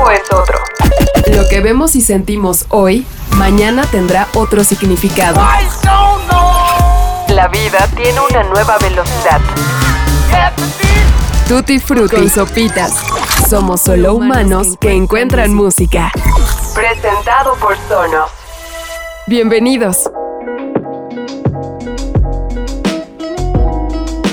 tiempo es otro. Lo que vemos y sentimos hoy, mañana tendrá otro significado. La vida tiene una nueva velocidad. Tutti Frutti Sopitas. Somos solo humanos que encuentran música. Presentado por Sonos. Bienvenidos.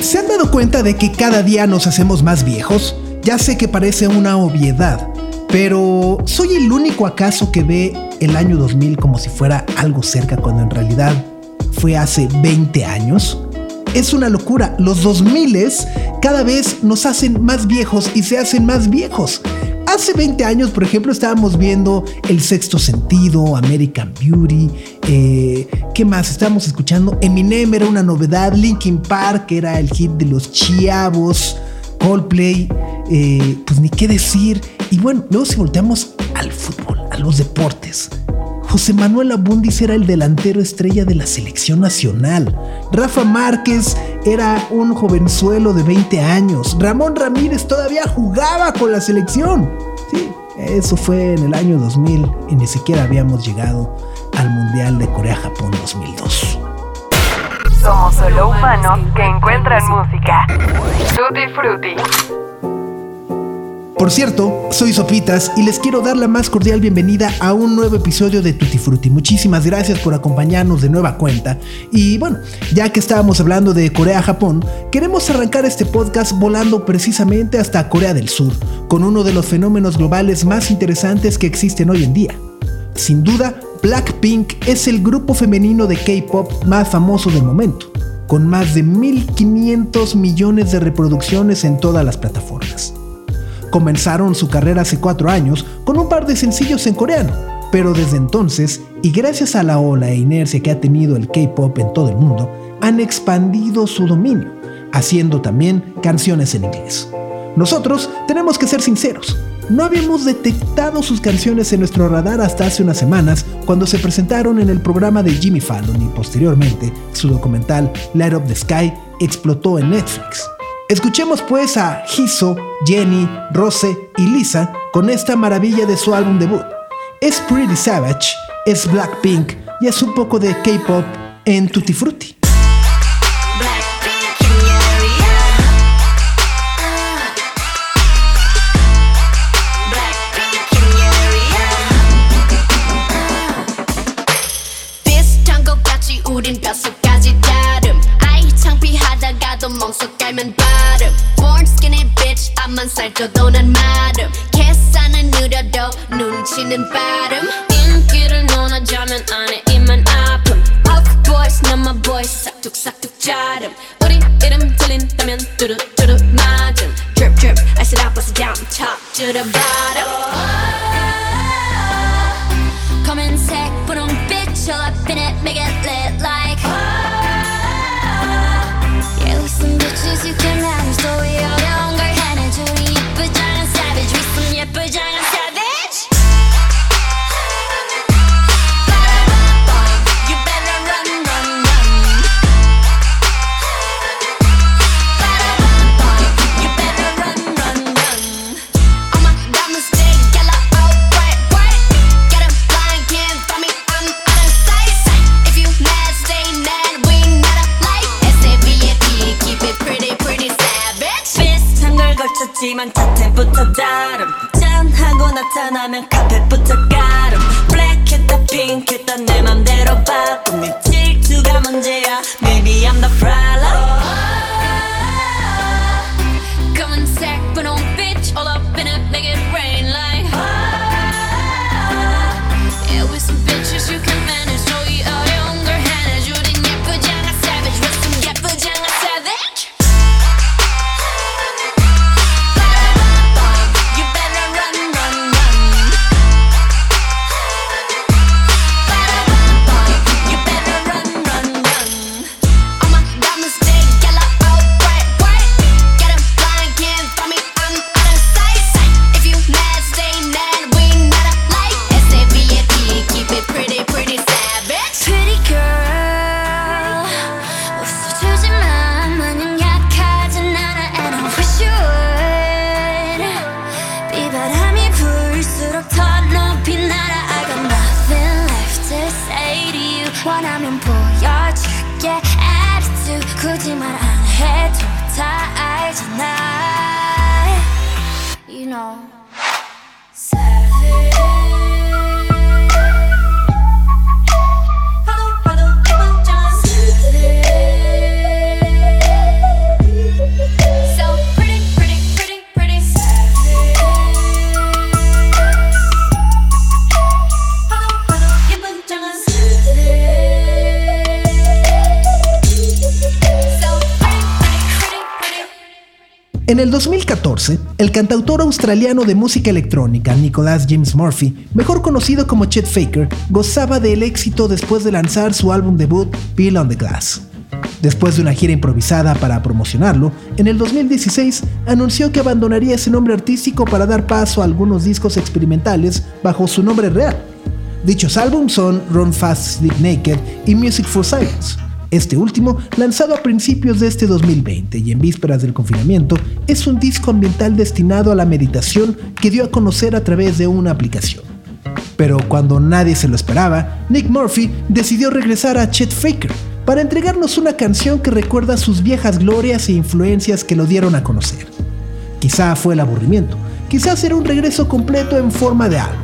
¿Se han dado cuenta de que cada día nos hacemos más viejos? Ya sé que parece una obviedad, pero ¿soy el único acaso que ve el año 2000 como si fuera algo cerca cuando en realidad fue hace 20 años? Es una locura, los 2000 cada vez nos hacen más viejos y se hacen más viejos. Hace 20 años, por ejemplo, estábamos viendo El Sexto Sentido, American Beauty, eh, ¿qué más? Estábamos escuchando Eminem, era una novedad, Linkin Park, era el hit de los chiavos, Coldplay, eh, pues ni qué decir. Y bueno, luego si volteamos al fútbol, a los deportes. José Manuel Abundis era el delantero estrella de la selección nacional. Rafa Márquez era un jovenzuelo de 20 años. Ramón Ramírez todavía jugaba con la selección. Sí, eso fue en el año 2000 y ni siquiera habíamos llegado al Mundial de Corea-Japón 2002. Somos solo humanos que encuentran música. Tutti Frutti. Por cierto, soy Sopitas y les quiero dar la más cordial bienvenida a un nuevo episodio de Tutti Frutti. Muchísimas gracias por acompañarnos de nueva cuenta. Y bueno, ya que estábamos hablando de Corea-Japón, queremos arrancar este podcast volando precisamente hasta Corea del Sur, con uno de los fenómenos globales más interesantes que existen hoy en día. Sin duda, Blackpink es el grupo femenino de K-pop más famoso del momento, con más de 1.500 millones de reproducciones en todas las plataformas. Comenzaron su carrera hace cuatro años con un par de sencillos en coreano, pero desde entonces, y gracias a la ola e inercia que ha tenido el K-Pop en todo el mundo, han expandido su dominio, haciendo también canciones en inglés. Nosotros tenemos que ser sinceros, no habíamos detectado sus canciones en nuestro radar hasta hace unas semanas cuando se presentaron en el programa de Jimmy Fallon y posteriormente su documental Light Up the Sky explotó en Netflix. Escuchemos pues a Hiso, Jenny, Rose y Lisa con esta maravilla de su álbum debut. Es Pretty Savage, es Blackpink y es un poco de K-pop en Tutti Frutti. 만 살쪄도 난 마름 계산은 느려도 눈치는 빠름 인기를 논하자면 안에 입만 아픔 Of boys 난 my boys 싹둑싹둑 자름 우리 이름 들린다면 뚜루뚜루 맞음 Drip drip I said I bust it down top to the bottom 검은색 분홍빛 all up in it make it lit En el 2014, el cantautor australiano de música electrónica Nicholas James Murphy, mejor conocido como Chet Faker, gozaba del éxito después de lanzar su álbum debut Bill on the Glass. Después de una gira improvisada para promocionarlo, en el 2016 anunció que abandonaría ese nombre artístico para dar paso a algunos discos experimentales bajo su nombre real. Dichos álbumes son Run Fast Sleep Naked y Music for Silence. Este último, lanzado a principios de este 2020 y en vísperas del confinamiento, es un disco ambiental destinado a la meditación que dio a conocer a través de una aplicación. Pero cuando nadie se lo esperaba, Nick Murphy decidió regresar a Chet Faker para entregarnos una canción que recuerda sus viejas glorias e influencias que lo dieron a conocer. Quizá fue el aburrimiento, quizás era un regreso completo en forma de álbum.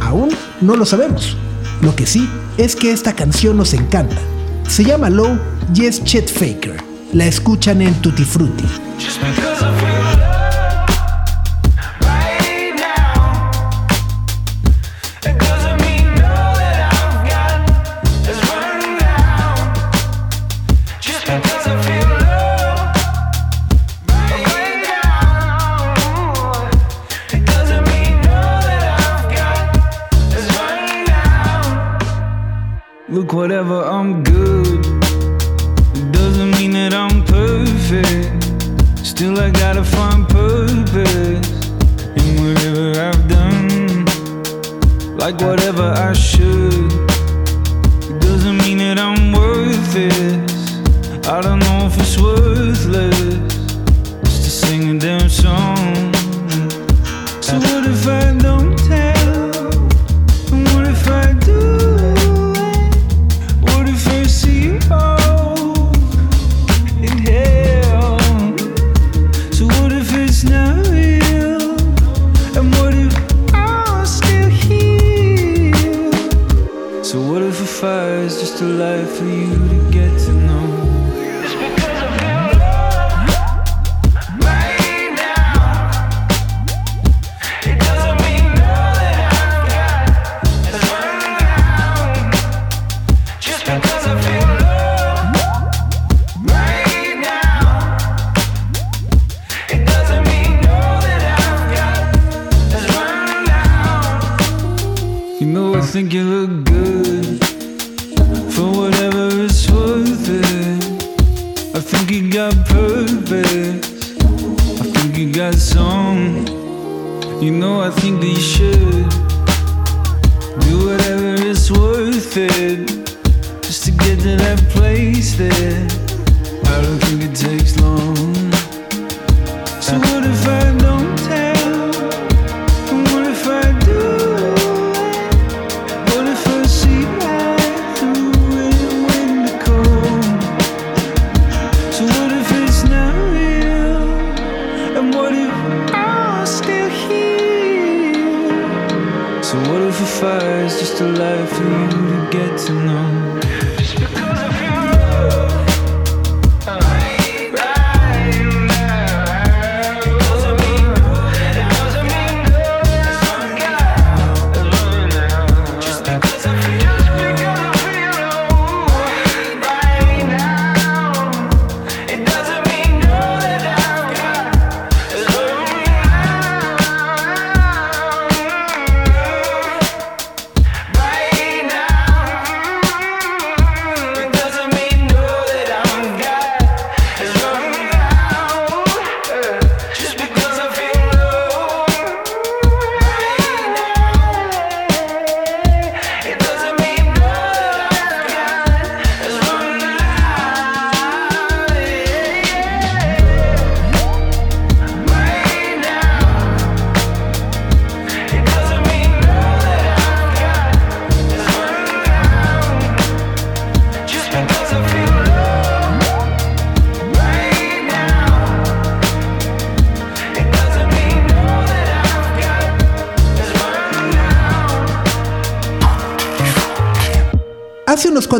Aún no lo sabemos. Lo que sí es que esta canción nos encanta. Se llama Low y es Chet Faker. La escuchan en Tutti Frutti. Just because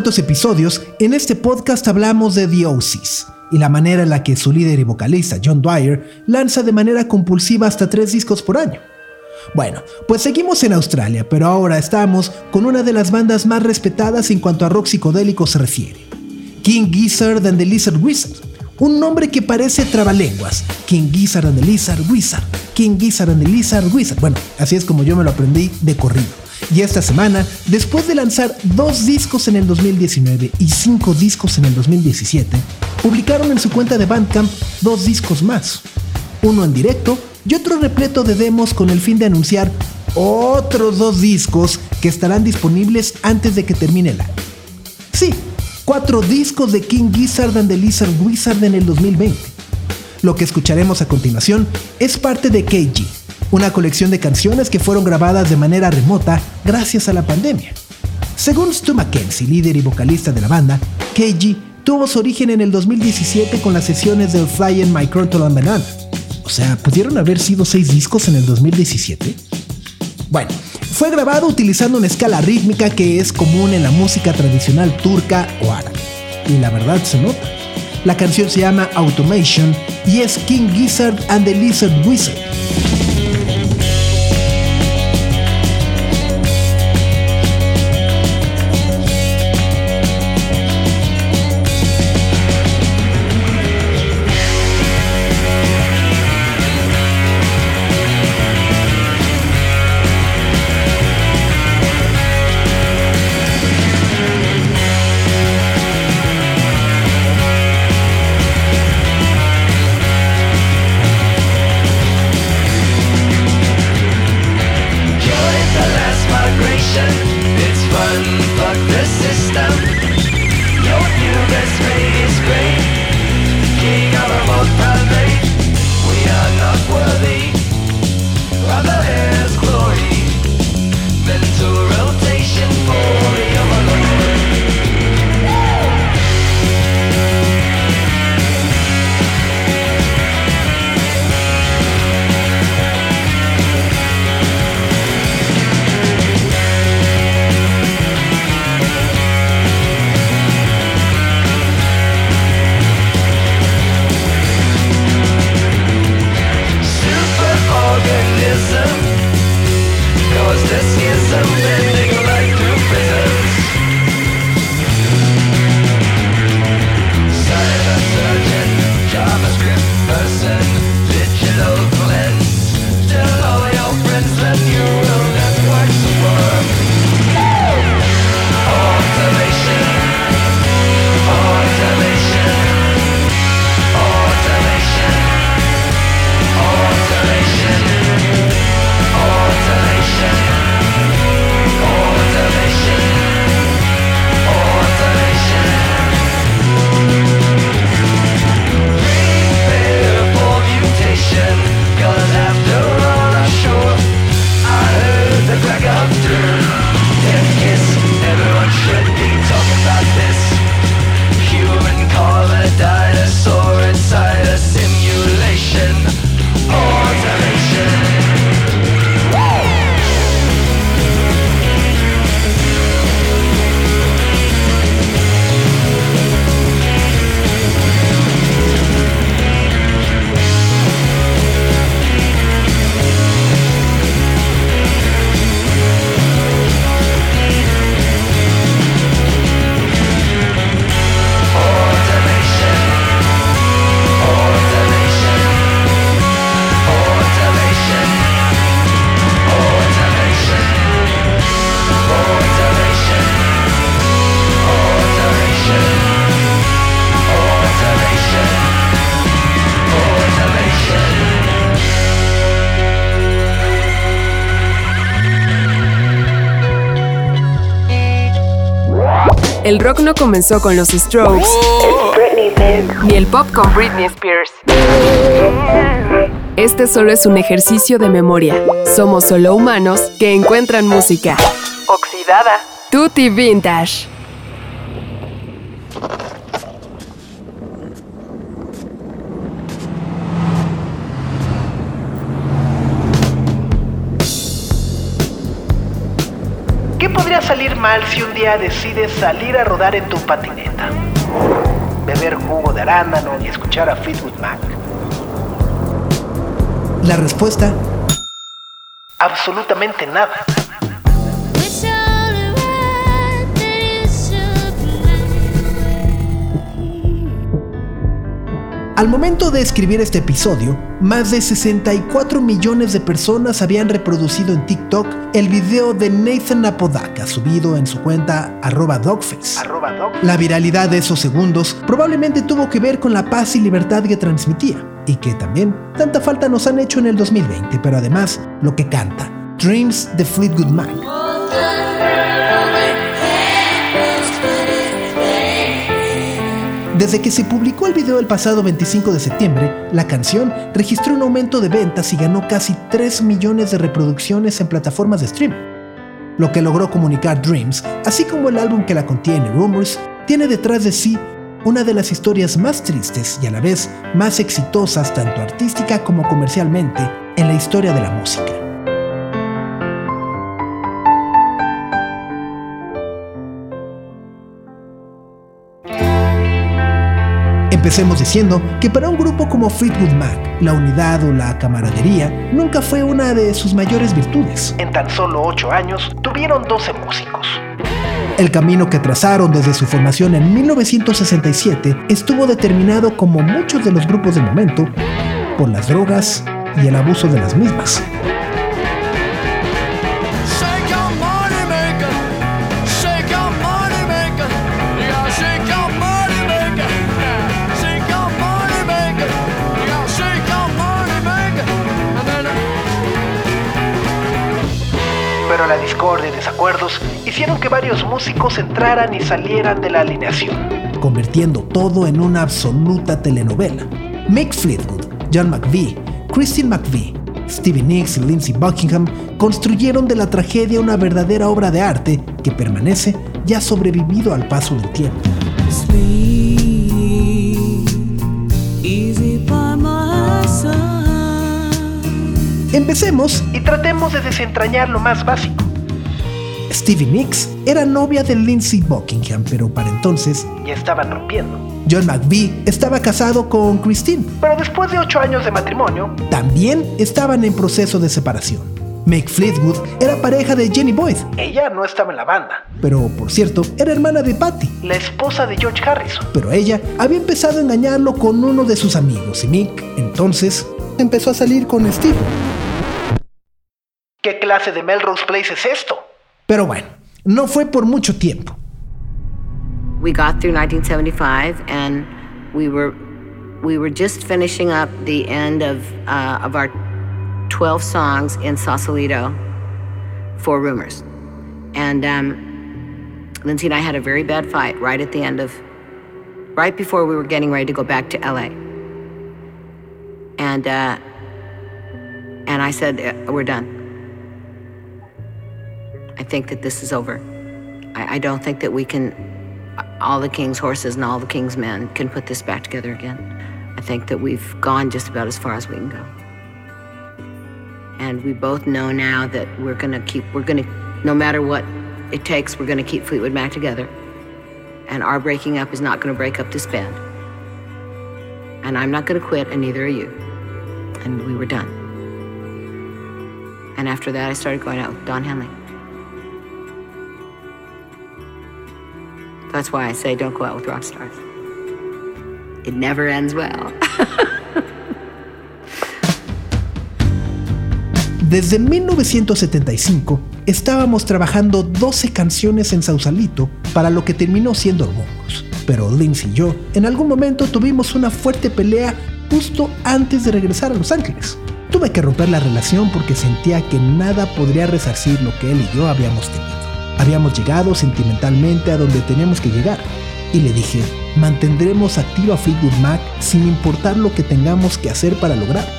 Episodios, en este podcast hablamos de The Oasis y la manera en la que su líder y vocalista, John Dwyer, lanza de manera compulsiva hasta tres discos por año. Bueno, pues seguimos en Australia, pero ahora estamos con una de las bandas más respetadas en cuanto a rock psicodélico se refiere. King Gizzard and the Lizard Wizard. Un nombre que parece trabalenguas. King Gizzard and the Lizard Wizard. King Gizzard and the Lizard Wizard. Bueno, así es como yo me lo aprendí de corrido. Y esta semana, después de lanzar dos discos en el 2019 y cinco discos en el 2017, publicaron en su cuenta de Bandcamp dos discos más. Uno en directo y otro repleto de demos con el fin de anunciar otros dos discos que estarán disponibles antes de que termine el año. Sí, cuatro discos de King Gizzard and the Lizard Wizard en el 2020. Lo que escucharemos a continuación es parte de KG, una colección de canciones que fueron grabadas de manera remota gracias a la pandemia. Según Stu Mackenzie, líder y vocalista de la banda, KG tuvo su origen en el 2017 con las sesiones del Flying My Banana. O sea, ¿pudieron haber sido seis discos en el 2017? Bueno, fue grabado utilizando una escala rítmica que es común en la música tradicional turca o árabe. Y la verdad se nota. La canción se llama Automation y es King Gizzard and the Lizard Wizard. El rock no comenzó con los Strokes, ni el pop con Britney Spears. Este solo es un ejercicio de memoria. Somos solo humanos que encuentran música. Oxidada. Tutti Vintage. Mal si un día decides salir a rodar en tu patineta? Beber jugo de arándano y escuchar a Fleetwood Mac. La respuesta, absolutamente nada. Al momento de escribir este episodio, más de 64 millones de personas habían reproducido en TikTok el video de Nathan Apodaca subido en su cuenta arroba dogface. La viralidad de esos segundos probablemente tuvo que ver con la paz y libertad que transmitía, y que también tanta falta nos han hecho en el 2020, pero además lo que canta, Dreams de Fleetwood Mac. Desde que se publicó el video el pasado 25 de septiembre, la canción registró un aumento de ventas y ganó casi 3 millones de reproducciones en plataformas de streaming. Lo que logró comunicar Dreams, así como el álbum que la contiene, Rumors, tiene detrás de sí una de las historias más tristes y a la vez más exitosas tanto artística como comercialmente en la historia de la música. Empecemos diciendo que para un grupo como Fleetwood Mac, la unidad o la camaradería nunca fue una de sus mayores virtudes. En tan solo 8 años tuvieron 12 músicos. El camino que trazaron desde su formación en 1967 estuvo determinado como muchos de los grupos del momento por las drogas y el abuso de las mismas. Pero la discordia y desacuerdos hicieron que varios músicos entraran y salieran de la alineación, convirtiendo todo en una absoluta telenovela. Mick Fleetwood, John McVie, Christine McVie, Stevie Nicks y Lindsey Buckingham construyeron de la tragedia una verdadera obra de arte que permanece y ha sobrevivido al paso del tiempo. Empecemos y tratemos de desentrañar lo más básico. Stevie Nicks era novia de Lindsey Buckingham, pero para entonces ya estaban rompiendo. John McVie estaba casado con Christine, pero después de ocho años de matrimonio, también estaban en proceso de separación. Mick Fleetwood era pareja de Jenny Boyd. Ella no estaba en la banda. Pero, por cierto, era hermana de Patty, la esposa de George Harrison. Pero ella había empezado a engañarlo con uno de sus amigos y Mick, entonces, empezó a salir con Steve. ¿Qué clase de Melrose Place es esto? Pero bueno, no fue por mucho tiempo. we got through 1975 and we were we were just finishing up the end of uh, of our 12 songs in Sausalito for Rumors, and um, Lindsay and I had a very bad fight right at the end of right before we were getting ready to go back to LA, and uh, and I said "Uh, we're done. I think that this is over. I, I don't think that we can all the king's horses and all the king's men can put this back together again. I think that we've gone just about as far as we can go. And we both know now that we're gonna keep, we're gonna, no matter what it takes, we're gonna keep Fleetwood Mac together. And our breaking up is not gonna break up this band. And I'm not gonna quit, and neither are you. And we were done. And after that, I started going out with Don Henley. That's why I say don't go out with rock stars. It never ends well. Desde 1975 estábamos trabajando 12 canciones en Sausalito para lo que terminó siendo Rumors. Pero Lindsay y yo en algún momento tuvimos una fuerte pelea justo antes de regresar a Los Ángeles. Tuve que romper la relación porque sentía que nada podría resarcir lo que él y yo habíamos tenido. Habíamos llegado sentimentalmente a donde tenemos que llegar. Y le dije, mantendremos activo a Fleetwood Mac sin importar lo que tengamos que hacer para lograrlo.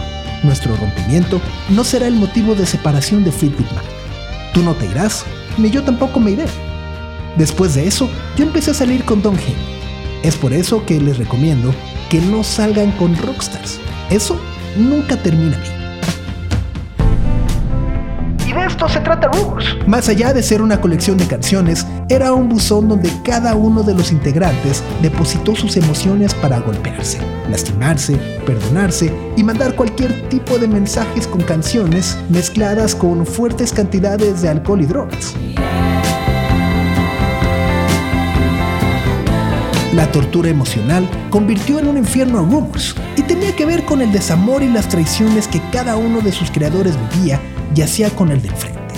Nuestro rompimiento no será el motivo de separación de Fleetwood Mac. Tú no te irás, ni yo tampoco me iré. Después de eso, yo empecé a salir con Don Henley. Es por eso que les recomiendo que no salgan con rockstars. Eso nunca termina bien. De esto se trata Rumors. Más allá de ser una colección de canciones, era un buzón donde cada uno de los integrantes depositó sus emociones para golpearse, lastimarse, perdonarse y mandar cualquier tipo de mensajes con canciones mezcladas con fuertes cantidades de alcohol y drogas. La tortura emocional convirtió en un infierno a Rumors y tenía que ver con el desamor y las traiciones que cada uno de sus creadores vivía y hacía con el del frente.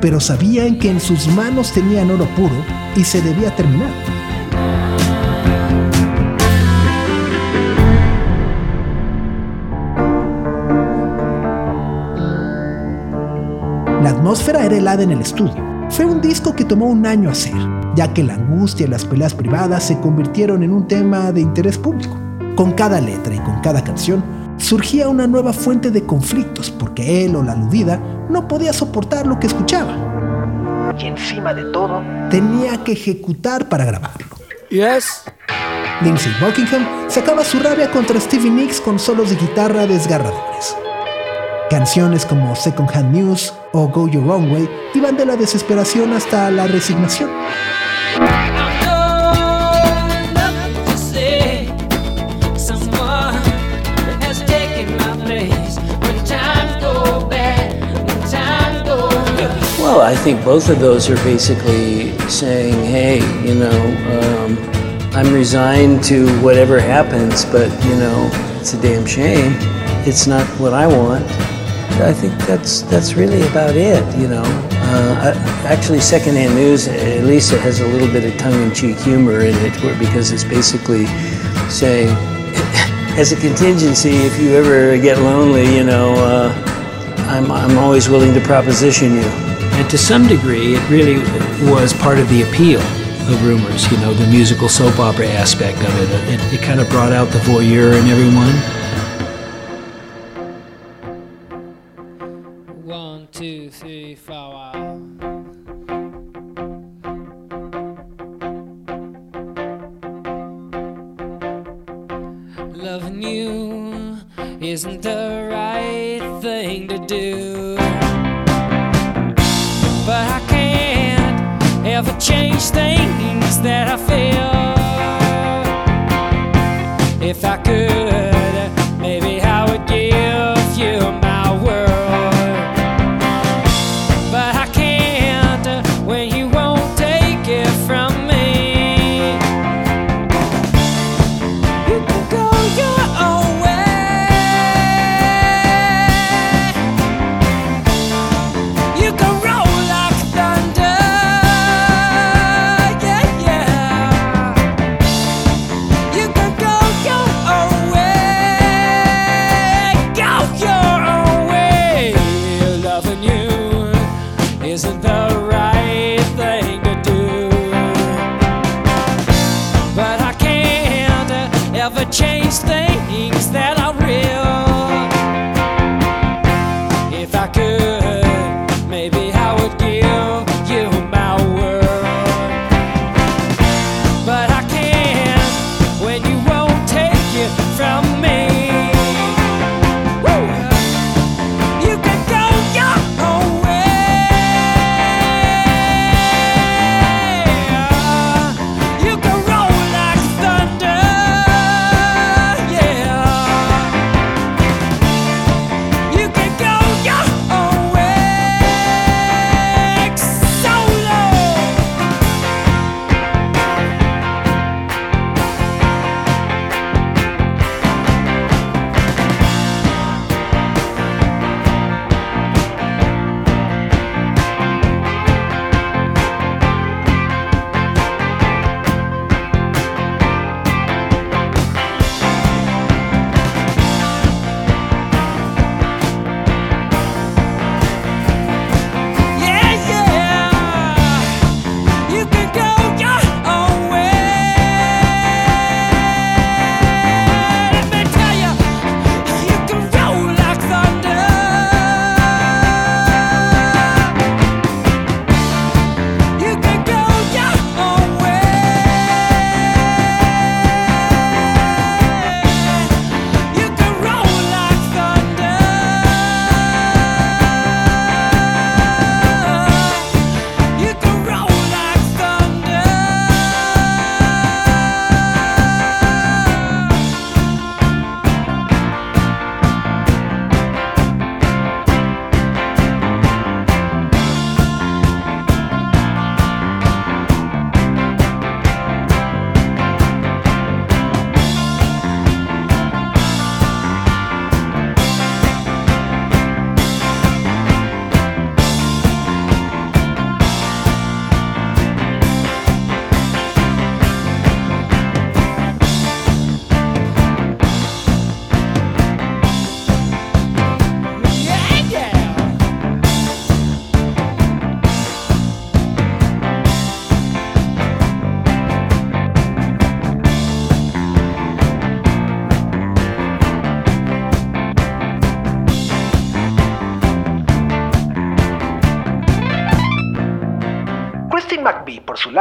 Pero sabían que en sus manos tenían oro puro y se debía terminar. La atmósfera era helada en el estudio. Fue un disco que tomó un año hacer, ya que la angustia y las peleas privadas se convirtieron en un tema de interés público. Con cada letra y con cada canción surgía una nueva fuente de conflictos porque él o la aludida no podía soportar lo que escuchaba. Y encima de todo, tenía que ejecutar para grabarlo. Yes. Lindsey Buckingham sacaba su rabia contra Stevie Nicks con solos de guitarra desgarradores. Canciones como Second Hand News o Go Your Own Way iban de la desesperación hasta la resignación. Well, I think both of those are basically saying, hey, you know, um, I'm resigned to whatever happens, but, you know, it's a damn shame. It's not what I want. I think that's that's really about it, you know. Uh, I- actually, secondhand news, at least it has a little bit of tongue-in-cheek humor in it, because it's basically saying, as a contingency, if you ever get lonely, you know, uh, I'm I'm always willing to proposition you. And to some degree, it really was part of the appeal of Rumors, you know, the musical soap opera aspect of it. It, it kind of brought out the voyeur in everyone. One, two, three, four. Loving you isn't the right thing to do. Can't ever change things that I feel. If I could,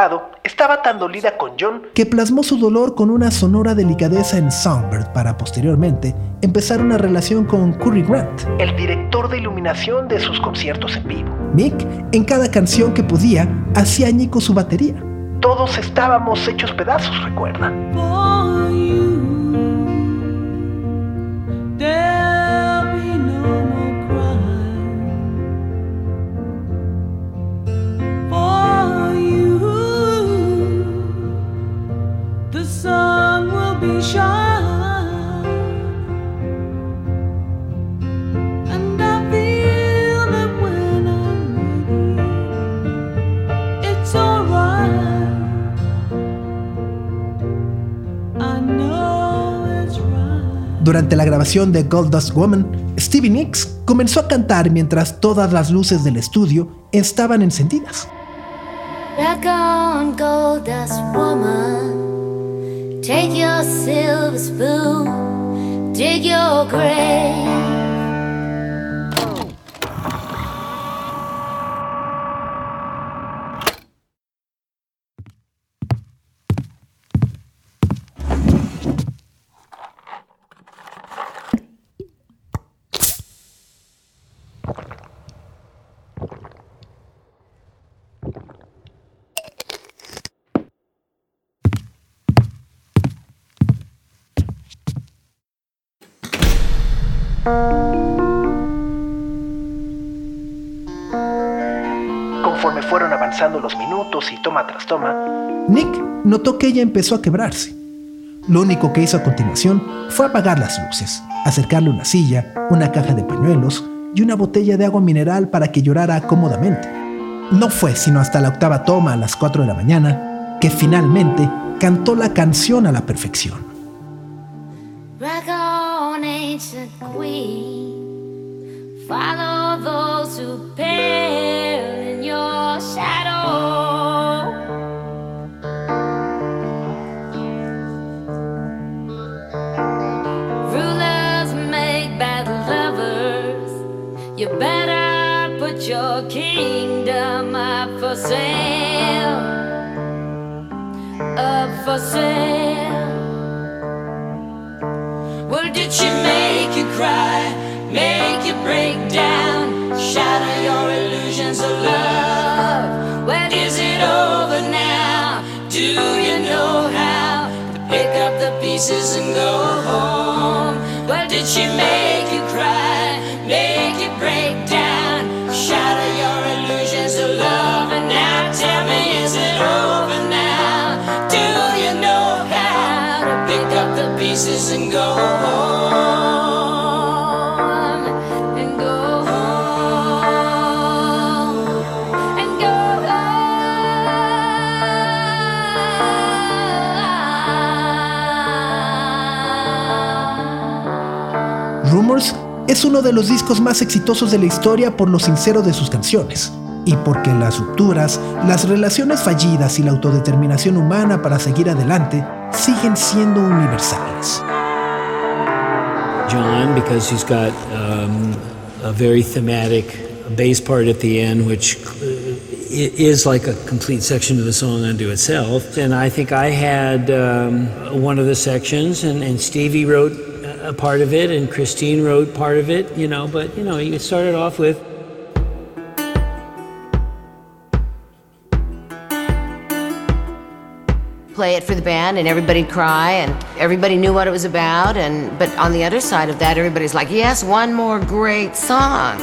lado, estaba tan dolida con John que plasmó su dolor con una sonora delicadeza en Songbird para posteriormente empezar una relación con Curry Grant, el director de iluminación de sus conciertos en vivo. Mick, en cada canción que podía, hacía añico su batería. Todos estábamos hechos pedazos, recuerda. For you, Durante la grabación de Gold Dust Woman, Stevie Nicks comenzó a cantar mientras todas las luces del estudio estaban encendidas. Rock on, gold dust woman. Take your silver spoon, dig your grave. Avanzando los minutos y toma tras toma, Nick notó que ella empezó a quebrarse. Lo único que hizo a continuación fue apagar las luces, acercarle una silla, una caja de pañuelos y una botella de agua mineral para que llorara cómodamente. No fue sino hasta la octava toma a las 4 de la mañana que finalmente cantó la canción a la perfección. Rock on, ancient queen. Follow those who pale Make you break down? Shatter your illusions of love? Pieces and go home? Well, did she make es uno de los discos más exitosos de la historia por lo sincero de sus canciones y porque las rupturas, las relaciones fallidas y la autodeterminación humana para seguir adelante siguen siendo universales. John, because he's got um, a very thematic bass part at the end, which uh, is like a complete section of the song unto itself. And I think I had um, one of the sections, and Stevie wrote a part of it, and Christine wrote part of it, you know, but, you know, you started off with play it for the band and everybody'd cry and everybody knew what it was about and but on the other side of that everybody's like yes one more great song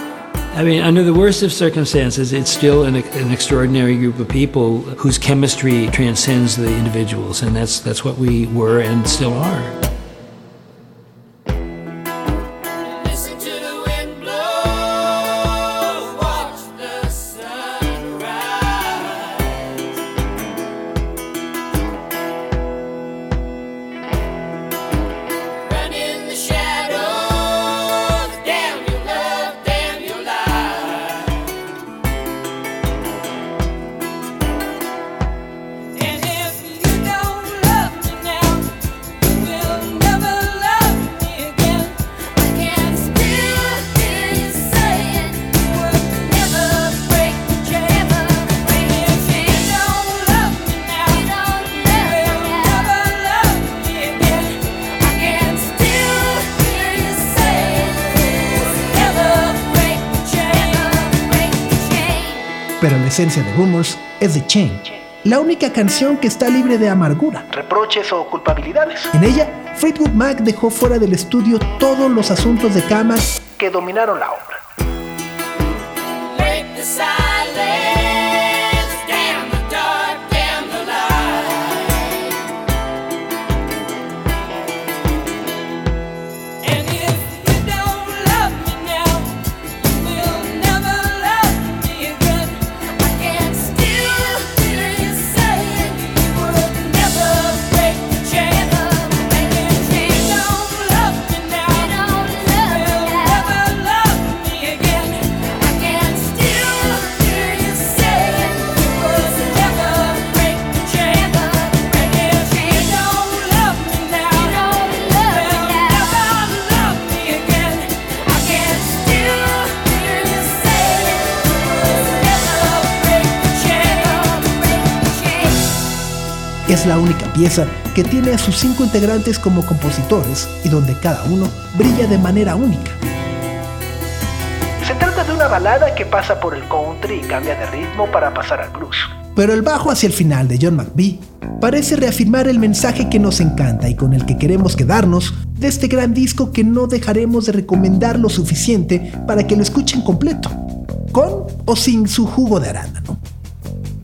I mean, under the worst of circumstances, it's still an, an extraordinary group of people whose chemistry transcends the individuals, and that's that's what we were and still are. Esencia de Rumors es The Chain, la única canción que está libre de amargura, reproches o culpabilidades. En ella, Fleetwood Mac dejó fuera del estudio todos los asuntos de cama que dominaron la obra. La única pieza que tiene a sus cinco integrantes como compositores y donde cada uno brilla de manera única. Se trata de una balada que pasa por el country y cambia de ritmo para pasar al blues. Pero el bajo hacia el final de John McVie parece reafirmar el mensaje que nos encanta y con el que queremos quedarnos de este gran disco que no dejaremos de recomendar lo suficiente para que lo escuchen completo, con o sin su jugo de arándano.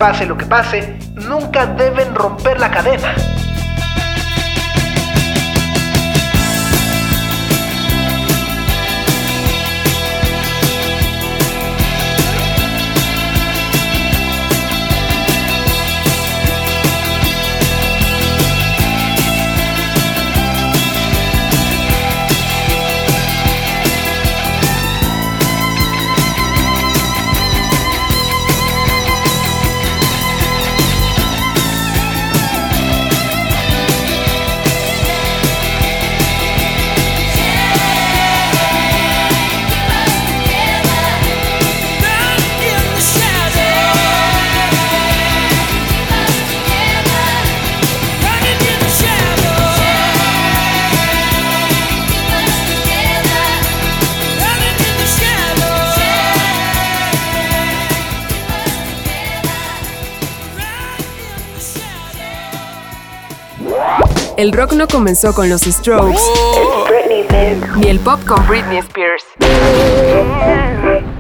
Pase lo que pase, nunca deben romper la cadena. El rock no comenzó con los Strokes, ni el pop con Britney Spears.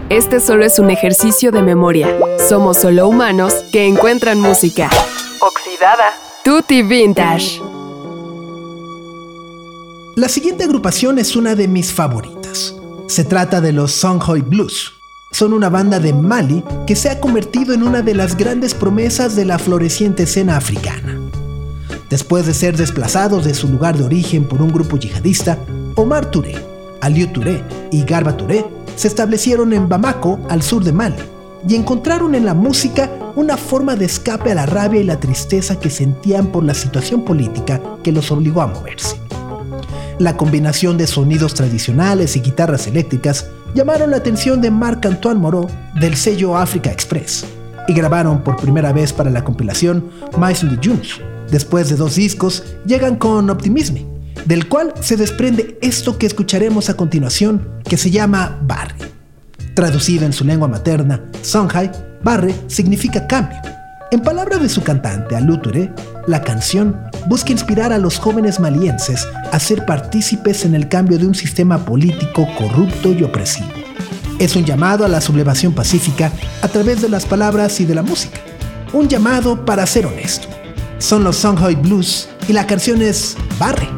Este solo es un ejercicio de memoria. Somos solo humanos que encuentran música. Oxidada. Tutti Vintage. La siguiente agrupación es una de mis favoritas. Se trata de los Songhai Blues. Son una banda de Mali que se ha convertido en una de las grandes promesas de la floreciente escena africana. Después de ser desplazados de su lugar de origen por un grupo yihadista, Omar Touré, Aliou Touré y Garba Touré se establecieron en Bamako, al sur de Mali, y encontraron en la música una forma de escape a la rabia y la tristeza que sentían por la situación política que los obligó a moverse. La combinación de sonidos tradicionales y guitarras eléctricas llamaron la atención de Marc-Antoine Moreau del sello Africa Express y grabaron por primera vez para la compilación Maison de Junes. Después de dos discos, llegan con Optimisme, del cual se desprende esto que escucharemos a continuación, que se llama Barre. Traducida en su lengua materna, Songhai, Barre significa cambio. En palabras de su cantante, Alou Touré, la canción busca inspirar a los jóvenes malienses a ser partícipes en el cambio de un sistema político corrupto y opresivo. Es un llamado a la sublevación pacífica a través de las palabras y de la música. Un llamado para ser honesto. Son los Songhai Blues y la canción es Barre.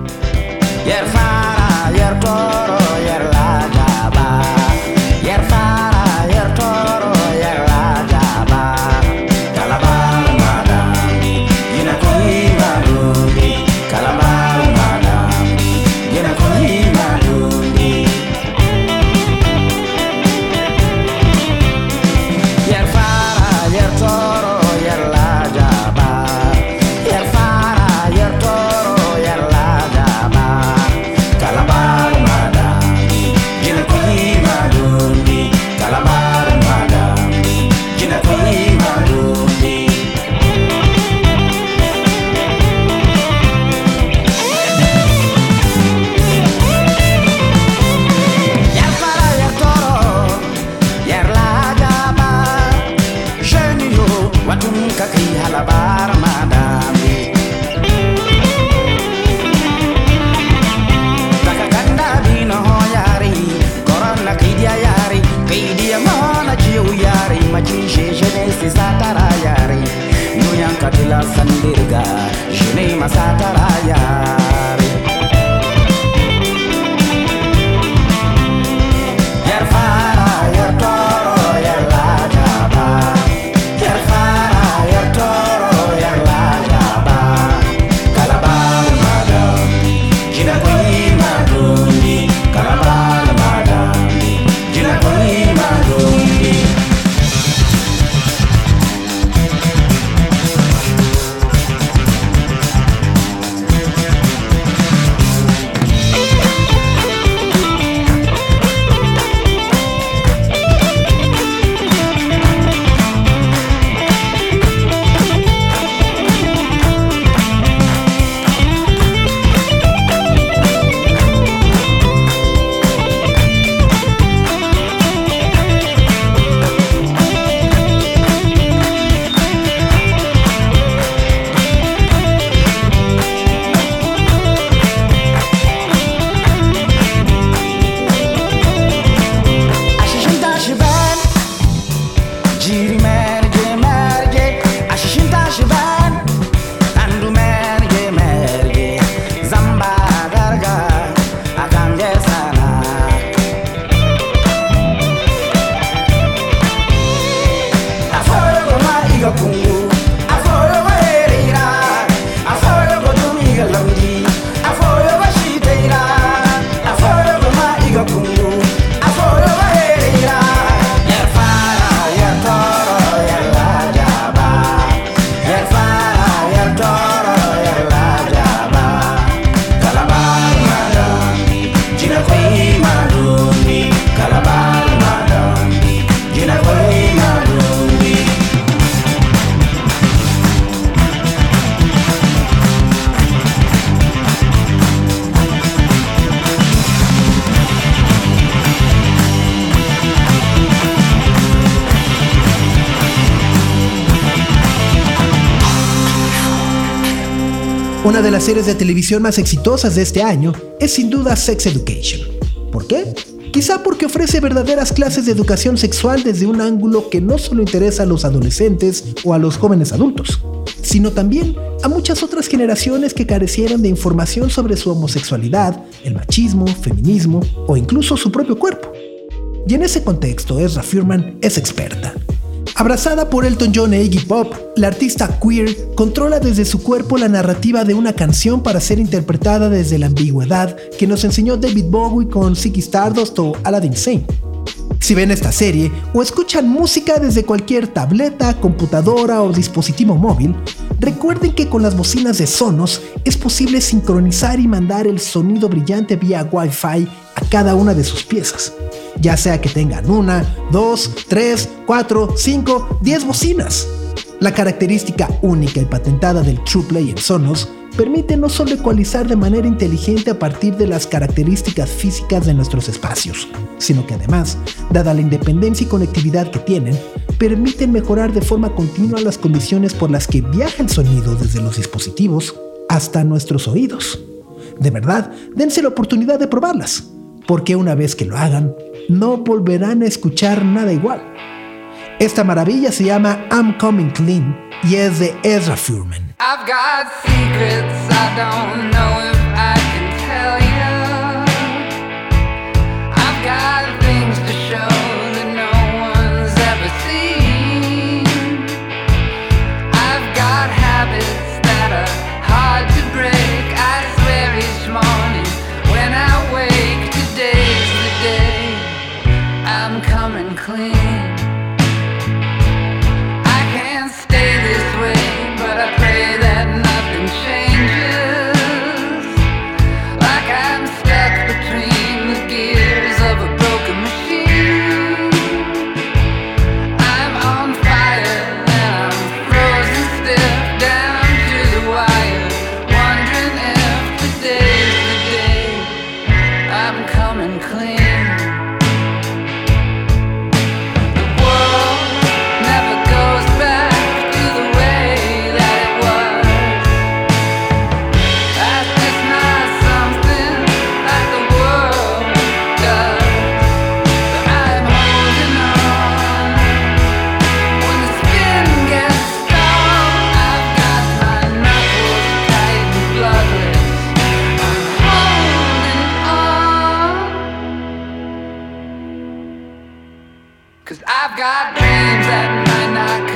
Una de las series de televisión más exitosas de este año es sin duda Sex Education. ¿Por qué? Quizá porque ofrece verdaderas clases de educación sexual desde un ángulo que no solo interesa a los adolescentes o a los jóvenes adultos, sino también a muchas otras generaciones que carecieron de información sobre su homosexualidad, el machismo, feminismo o incluso su propio cuerpo. Y en ese contexto, Ezra Furman es experta. Abrazada por Elton John e Iggy Pop, la artista queer controla desde su cuerpo la narrativa de una canción para ser interpretada desde la ambigüedad que nos enseñó David Bowie con Ziggy Stardust o Aladdin Sane. Si ven esta serie o escuchan música desde cualquier tableta, computadora o dispositivo móvil, recuerden que con las bocinas de Sonos es posible sincronizar y mandar el sonido brillante vía Wi-Fi a cada una de sus piezas. Ya sea que tengan una, dos, tres, cuatro, cinco, diez bocinas. La característica única y patentada del TruePlay en Sonos permite no solo ecualizar de manera inteligente a partir de las características físicas de nuestros espacios, sino que además, dada la independencia y conectividad que tienen, permiten mejorar de forma continua las condiciones por las que viaja el sonido desde los dispositivos hasta nuestros oídos. De verdad, dense la oportunidad de probarlas, porque una vez que lo hagan, no volverán a escuchar nada igual. Esta maravilla se llama I'm Coming Clean y es de Ezra Furman. Cause I've got dreams that might not come.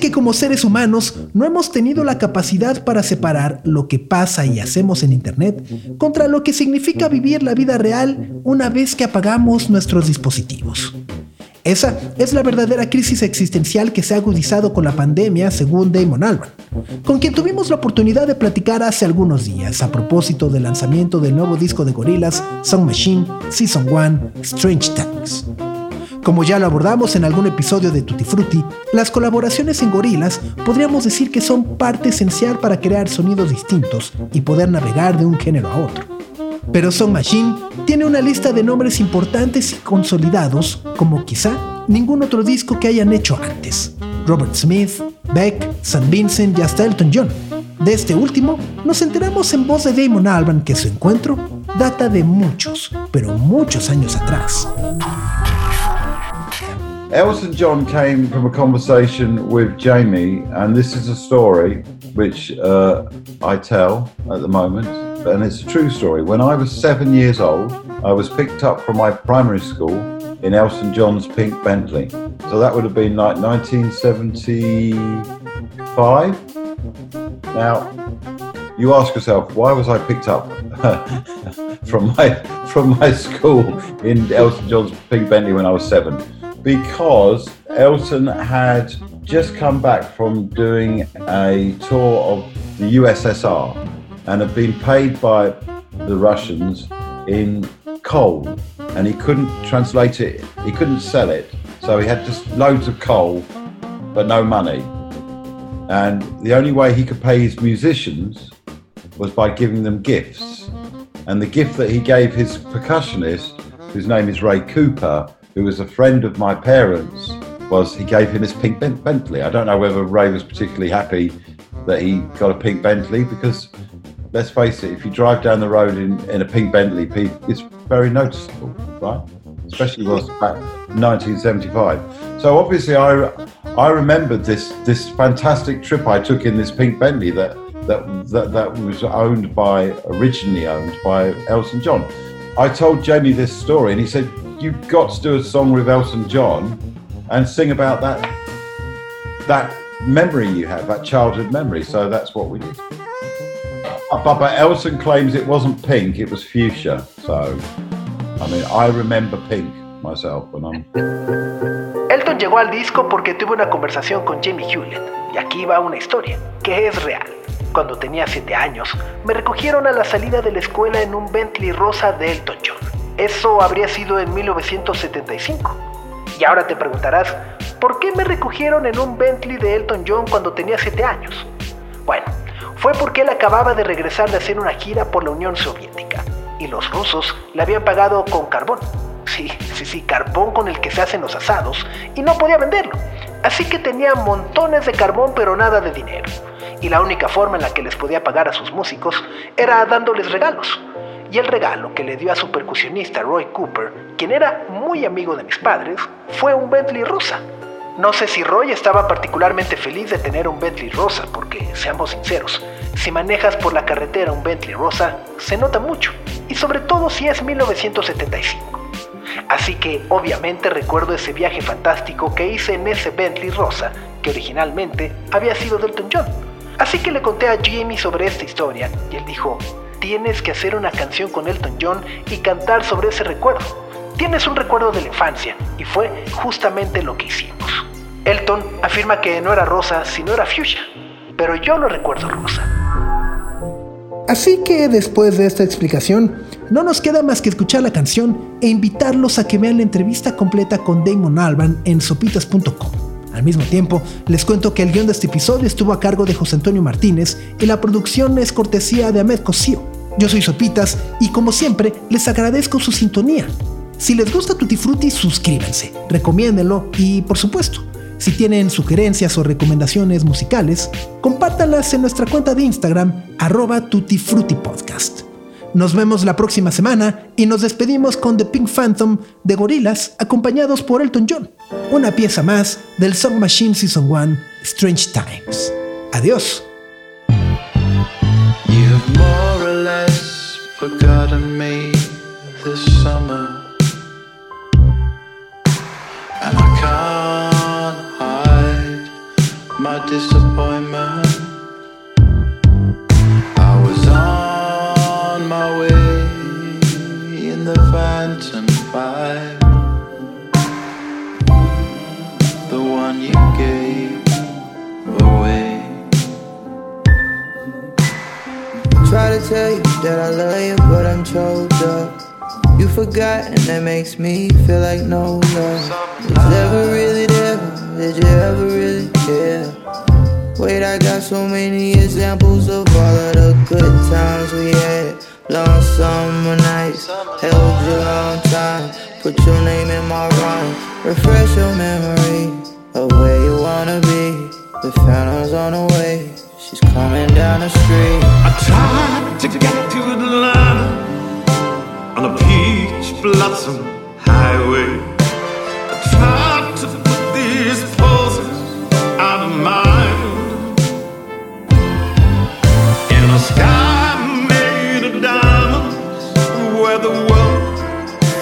Que como seres humanos no hemos tenido la capacidad para separar lo que pasa y hacemos en Internet contra lo que significa vivir la vida real una vez que apagamos nuestros dispositivos. Esa es la verdadera crisis existencial que se ha agudizado con la pandemia, según Damon Albarn, con quien tuvimos la oportunidad de platicar hace algunos días a propósito del lanzamiento del nuevo disco de Gorillaz, Song Machine, Season 1, Strange Times. Como ya lo abordamos en algún episodio de Tutti Frutti, las colaboraciones en Gorillaz podríamos decir que son parte esencial para crear sonidos distintos y poder navegar de un género a otro. Pero Song Machine tiene una lista de nombres importantes y consolidados como quizá ningún otro disco que hayan hecho antes. Robert Smith, Beck, St. Vincent y hasta Elton John. De este último, nos enteramos en voz de Damon Albarn que su encuentro data de muchos, pero muchos años atrás. Elton John came from a conversation with Jamie, and this is a story which uh, I tell at the moment, and it's a true story. When I was seven years old, I was picked up from my primary school in Elton John's pink Bentley. So that would have been like 1975. Now, you ask yourself, why was I picked up from my from my school in Elton John's pink Bentley when I was seven? Because Elton had just come back from doing a tour of the USSR and had been paid by the Russians in coal and he couldn't translate it, he couldn't sell it. So he had just loads of coal but no money. And the only way he could pay his musicians was by giving them gifts. And the gift that he gave his percussionist, whose name is Ray Cooper, who was a friend of my parents, was he gave him his pink Bentley. I don't know whether Ray was particularly happy that he got a pink Bentley because, let's face it, if you drive down the road in, in a pink Bentley, it's very noticeable, right? Especially was back 1975. So obviously, I I remembered this this fantastic trip I took in this pink Bentley that that that, that was owned by originally owned by Elton John. I told Jamie this story, and he said, "You've got to do a song with Elton John and sing about that memory you have, that childhood memory." So that's what we did. Uh, But, but Elton claims it wasn't pink; it was fuchsia. So, I mean, I remember pink myself when I'm. Elton llegó al disco porque tuvo una conversación con Jamie Hewlett, y aquí va una historia, que es real. Cuando tenía 7 años, me recogieron a la salida de la escuela en un Bentley rosa de Elton John. Eso habría sido en 1975. Y ahora te preguntarás, ¿por qué me recogieron en un Bentley de Elton John cuando tenía 7 años? Bueno, fue porque él acababa de regresar de hacer una gira por la Unión Soviética, y los rusos le habían pagado con carbón. Sí, sí, sí, carbón con el que se hacen los asados y no podía venderlo. Así que tenía montones de carbón pero nada de dinero. Y la única forma en la que les podía pagar a sus músicos era dándoles regalos. Y el regalo que le dio a su percusionista Roy Cooper, quien era muy amigo de mis padres, fue un Bentley rosa. No sé si Roy estaba particularmente feliz de tener un Bentley rosa, porque, seamos sinceros, si manejas por la carretera un Bentley rosa, se nota mucho, y sobre todo si es 1975. Así que obviamente recuerdo ese viaje fantástico que hice en ese Bentley rosa, que originalmente había sido de Elton John. Así que le conté a Jamie sobre esta historia y él dijo, tienes que hacer una canción con Elton John y cantar sobre ese recuerdo. Tienes un recuerdo de la infancia y fue justamente lo que hicimos. Elton afirma que no era rosa, sino era fuchsia, pero yo lo recuerdo rosa. Así que después de esta explicación, no nos queda más que escuchar la canción e invitarlos a que vean la entrevista completa con Damon Alban en sopitas.com. Al mismo tiempo, les cuento que el guion de este episodio estuvo a cargo de José Antonio Martínez y la producción es cortesía de Ahmed Cosío. Yo soy Sopitas y como siempre, les agradezco su sintonía. Si les gusta Tutti Frutti, suscríbanse, recomiéndenlo y, por supuesto, si tienen sugerencias o recomendaciones musicales, compártanlas en nuestra cuenta de Instagram, arroba tutifrutipodcast. Nos vemos la próxima semana y nos despedimos con The Pink Phantom de Gorillaz acompañados por Elton John, una pieza más del Song Machine Season 1 Strange Times. Adiós. Forgotten me this summer. And I can't hide my disappointment. I was on my way in the Phantom 5, tell you that I love you, but I'm choked up. You forgot, and that makes me feel like no love was never really there. Did you ever really care? Wait, I got so many examples of all of the good times we had. Long summer nights, held you a long time. Put your name in my rhyme, refresh your memory of where you wanna be. The phantoms on the way, she's coming down the street. I tried to get to Atlanta on a peach blossom highway. I tried to put these poses out of mind in a sky made of diamonds where the world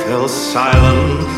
fell silent.